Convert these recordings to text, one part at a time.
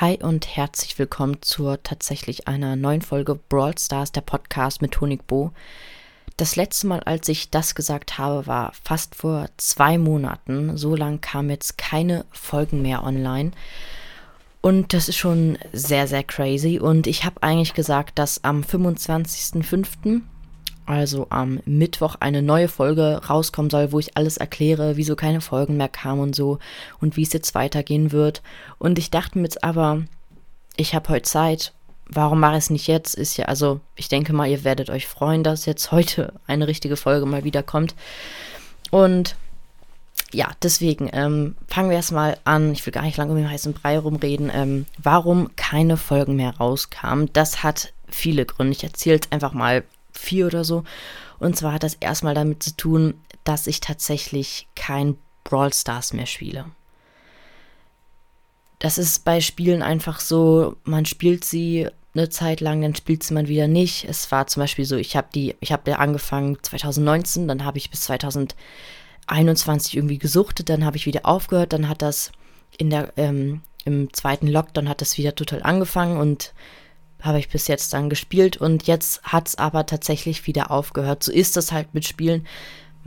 Hi und herzlich willkommen zur tatsächlich einer neuen Folge Brawl Stars, der Podcast mit Honig Bo. Das letzte Mal, als ich das gesagt habe, war fast vor zwei Monaten. So lang kamen jetzt keine Folgen mehr online. Und das ist schon sehr, sehr crazy. Und ich habe eigentlich gesagt, dass am 25.05., also am Mittwoch, eine neue Folge rauskommen soll, wo ich alles erkläre, wieso keine Folgen mehr kamen und so und wie es jetzt weitergehen wird. Und ich dachte mir jetzt aber, ich habe heute Zeit. Warum mache ich es nicht jetzt? Ist ja, also, ich denke mal, ihr werdet euch freuen, dass jetzt heute eine richtige Folge mal wieder kommt. Und ja, deswegen ähm, fangen wir erstmal an. Ich will gar nicht lange um den heißen Brei rumreden. Ähm, warum keine Folgen mehr rauskamen, das hat viele Gründe. Ich erzähle jetzt einfach mal vier oder so. Und zwar hat das erstmal damit zu tun, dass ich tatsächlich kein Brawl Stars mehr spiele. Das ist bei Spielen einfach so, man spielt sie eine Zeit lang, dann spielt sie man wieder nicht. Es war zum Beispiel so, ich habe die, ich habe ja angefangen 2019, dann habe ich bis 2021 irgendwie gesuchtet, dann habe ich wieder aufgehört, dann hat das in der, ähm, im zweiten Lockdown hat das wieder total angefangen und habe ich bis jetzt dann gespielt und jetzt hat es aber tatsächlich wieder aufgehört. So ist das halt mit Spielen.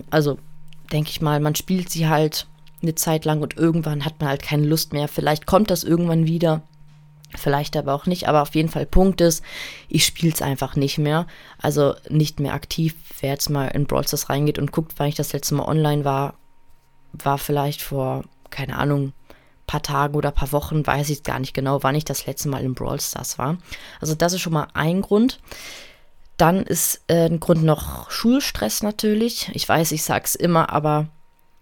Also denke ich mal, man spielt sie halt eine Zeit lang und irgendwann hat man halt keine Lust mehr. Vielleicht kommt das irgendwann wieder, vielleicht aber auch nicht. Aber auf jeden Fall Punkt ist, ich spiele es einfach nicht mehr. Also nicht mehr aktiv. Wer jetzt mal in Brawl Stars reingeht und guckt, wann ich das letzte Mal online war, war vielleicht vor, keine Ahnung, paar Tagen oder paar Wochen, weiß ich gar nicht genau, wann ich das letzte Mal in Brawl Stars war. Also das ist schon mal ein Grund. Dann ist äh, ein Grund noch Schulstress natürlich. Ich weiß, ich sag's immer, aber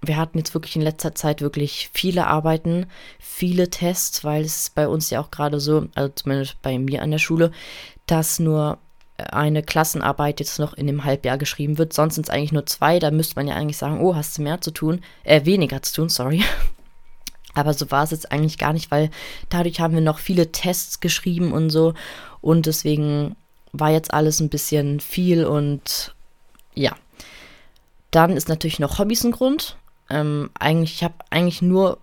wir hatten jetzt wirklich in letzter Zeit wirklich viele Arbeiten, viele Tests, weil es bei uns ja auch gerade so, also zumindest bei mir an der Schule, dass nur eine Klassenarbeit jetzt noch in dem Halbjahr geschrieben wird. Sonst sind es eigentlich nur zwei. Da müsste man ja eigentlich sagen, oh, hast du mehr zu tun? Äh, weniger zu tun, sorry. Aber so war es jetzt eigentlich gar nicht, weil dadurch haben wir noch viele Tests geschrieben und so. Und deswegen war jetzt alles ein bisschen viel und ja. Dann ist natürlich noch Hobbys ein Grund. Ähm, eigentlich, ich habe eigentlich nur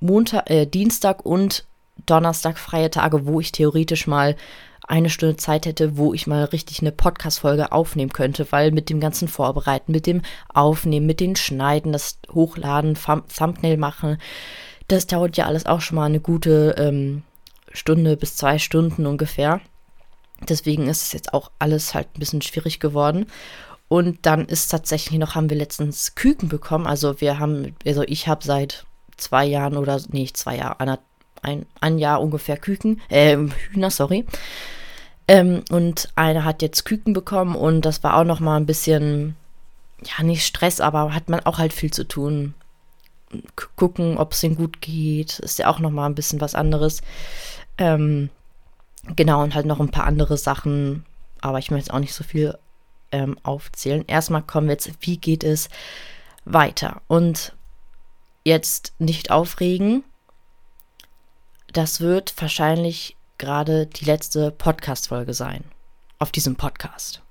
Montag, äh, Dienstag und Donnerstag freie Tage, wo ich theoretisch mal eine Stunde Zeit hätte, wo ich mal richtig eine Podcast-Folge aufnehmen könnte, weil mit dem ganzen Vorbereiten, mit dem Aufnehmen, mit den Schneiden, das Hochladen, Thumbnail machen, das dauert ja alles auch schon mal eine gute ähm, Stunde bis zwei Stunden ungefähr. Deswegen ist es jetzt auch alles halt ein bisschen schwierig geworden. Und dann ist tatsächlich noch, haben wir letztens Küken bekommen. Also wir haben, also ich habe seit zwei Jahren oder, nee, zwei Jahre, ein, ein Jahr ungefähr Küken, äh, Hühner, sorry. Ähm, und einer hat jetzt Küken bekommen und das war auch noch mal ein bisschen, ja, nicht Stress, aber hat man auch halt viel zu tun gucken, ob es ihnen gut geht. Ist ja auch noch mal ein bisschen was anderes. Ähm, genau, und halt noch ein paar andere Sachen. Aber ich möchte jetzt auch nicht so viel ähm, aufzählen. Erstmal kommen wir jetzt, wie geht es weiter? Und jetzt nicht aufregen. Das wird wahrscheinlich gerade die letzte Podcast-Folge sein. Auf diesem Podcast.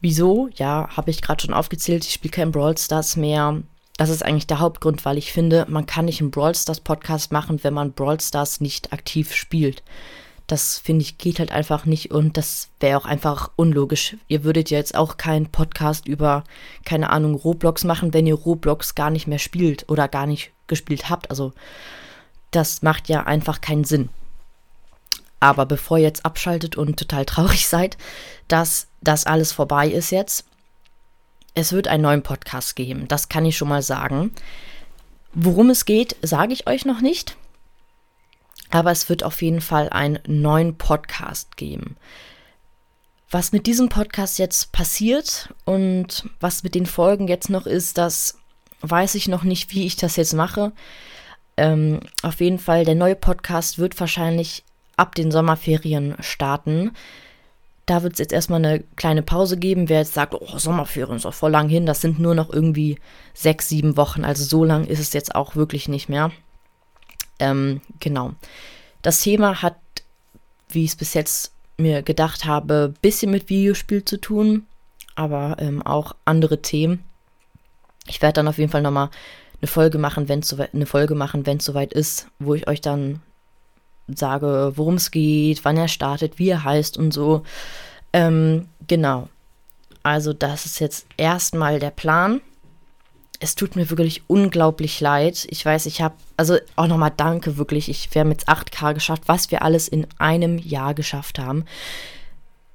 Wieso? Ja, habe ich gerade schon aufgezählt. Ich spiele kein Brawl Stars mehr das ist eigentlich der Hauptgrund, weil ich finde, man kann nicht einen Brawl Stars Podcast machen, wenn man Brawl Stars nicht aktiv spielt. Das finde ich geht halt einfach nicht und das wäre auch einfach unlogisch. Ihr würdet ja jetzt auch keinen Podcast über, keine Ahnung, Roblox machen, wenn ihr Roblox gar nicht mehr spielt oder gar nicht gespielt habt. Also das macht ja einfach keinen Sinn. Aber bevor ihr jetzt abschaltet und total traurig seid, dass das alles vorbei ist jetzt, es wird einen neuen Podcast geben, das kann ich schon mal sagen. Worum es geht, sage ich euch noch nicht. Aber es wird auf jeden Fall einen neuen Podcast geben. Was mit diesem Podcast jetzt passiert und was mit den Folgen jetzt noch ist, das weiß ich noch nicht, wie ich das jetzt mache. Ähm, auf jeden Fall, der neue Podcast wird wahrscheinlich ab den Sommerferien starten. Da wird es jetzt erstmal eine kleine Pause geben. Wer jetzt sagt, oh, Sommerferien ist doch voll lang hin, das sind nur noch irgendwie sechs, sieben Wochen. Also so lang ist es jetzt auch wirklich nicht mehr. Ähm, genau. Das Thema hat, wie ich es bis jetzt mir gedacht habe, ein bisschen mit Videospiel zu tun, aber ähm, auch andere Themen. Ich werde dann auf jeden Fall nochmal eine Folge machen, wenn es soweit, eine Folge machen, wenn es soweit ist, wo ich euch dann sage, worum es geht, wann er startet, wie er heißt und so. Ähm, genau. Also das ist jetzt erstmal der Plan. Es tut mir wirklich unglaublich leid. Ich weiß, ich habe, also auch nochmal danke wirklich. Ich, haben jetzt 8K geschafft, was wir alles in einem Jahr geschafft haben.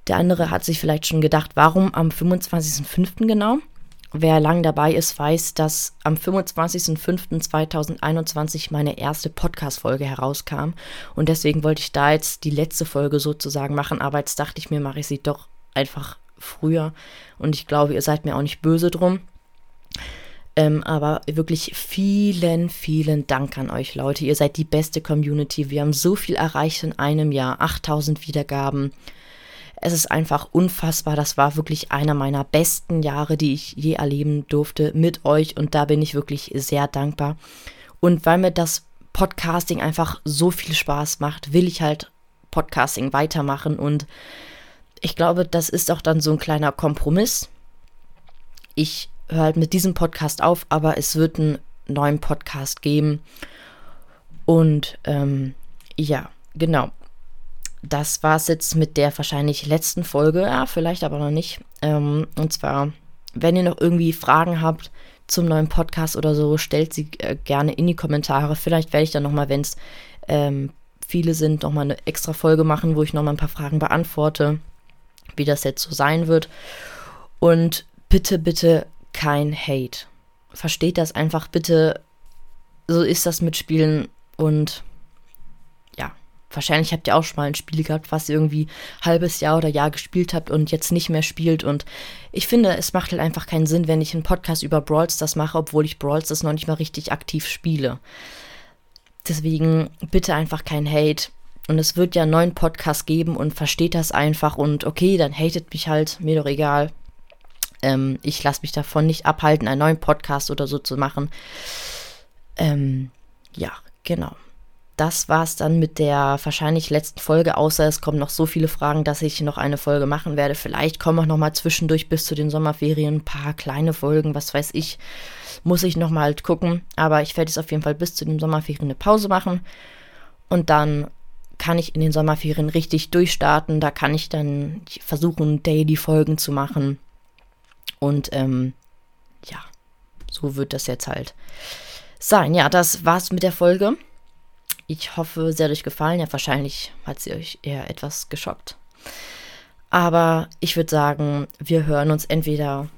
Der andere hat sich vielleicht schon gedacht, warum am 25.05. genau? Wer lang dabei ist, weiß, dass am 25.05.2021 meine erste Podcast-Folge herauskam. Und deswegen wollte ich da jetzt die letzte Folge sozusagen machen. Aber jetzt dachte ich mir, mache ich sie doch einfach früher. Und ich glaube, ihr seid mir auch nicht böse drum. Ähm, aber wirklich vielen, vielen Dank an euch, Leute. Ihr seid die beste Community. Wir haben so viel erreicht in einem Jahr. 8000 Wiedergaben. Es ist einfach unfassbar. Das war wirklich einer meiner besten Jahre, die ich je erleben durfte mit euch. Und da bin ich wirklich sehr dankbar. Und weil mir das Podcasting einfach so viel Spaß macht, will ich halt Podcasting weitermachen. Und ich glaube, das ist auch dann so ein kleiner Kompromiss. Ich höre halt mit diesem Podcast auf, aber es wird einen neuen Podcast geben. Und ähm, ja, genau das war es jetzt mit der wahrscheinlich letzten Folge, ja, vielleicht aber noch nicht. Ähm, und zwar, wenn ihr noch irgendwie Fragen habt zum neuen Podcast oder so, stellt sie äh, gerne in die Kommentare. Vielleicht werde ich dann nochmal, wenn es ähm, viele sind, nochmal eine extra Folge machen, wo ich nochmal ein paar Fragen beantworte, wie das jetzt so sein wird. Und bitte, bitte kein Hate. Versteht das einfach bitte. So ist das mit Spielen und wahrscheinlich habt ihr auch schon mal ein Spiel gehabt, was ihr irgendwie halbes Jahr oder Jahr gespielt habt und jetzt nicht mehr spielt. Und ich finde, es macht halt einfach keinen Sinn, wenn ich einen Podcast über Brawls das mache, obwohl ich Brawls das noch nicht mal richtig aktiv spiele. Deswegen bitte einfach kein Hate. Und es wird ja einen neuen Podcast geben und versteht das einfach. Und okay, dann hatet mich halt, mir doch egal. Ähm, ich lasse mich davon nicht abhalten, einen neuen Podcast oder so zu machen. Ähm, ja, genau das war es dann mit der wahrscheinlich letzten Folge, außer es kommen noch so viele Fragen, dass ich noch eine Folge machen werde. Vielleicht kommen auch noch mal zwischendurch bis zu den Sommerferien ein paar kleine Folgen, was weiß ich. Muss ich noch mal halt gucken. Aber ich werde jetzt auf jeden Fall bis zu den Sommerferien eine Pause machen. Und dann kann ich in den Sommerferien richtig durchstarten. Da kann ich dann versuchen, Daily-Folgen zu machen. Und ähm, ja, so wird das jetzt halt sein. Ja, das war's mit der Folge. Ich hoffe, sie hat euch gefallen. Ja, wahrscheinlich hat sie euch eher etwas geschockt. Aber ich würde sagen, wir hören uns entweder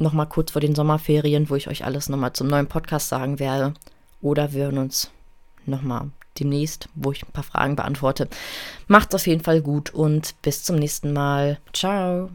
nochmal kurz vor den Sommerferien, wo ich euch alles nochmal zum neuen Podcast sagen werde. Oder wir hören uns nochmal demnächst, wo ich ein paar Fragen beantworte. Macht's auf jeden Fall gut und bis zum nächsten Mal. Ciao.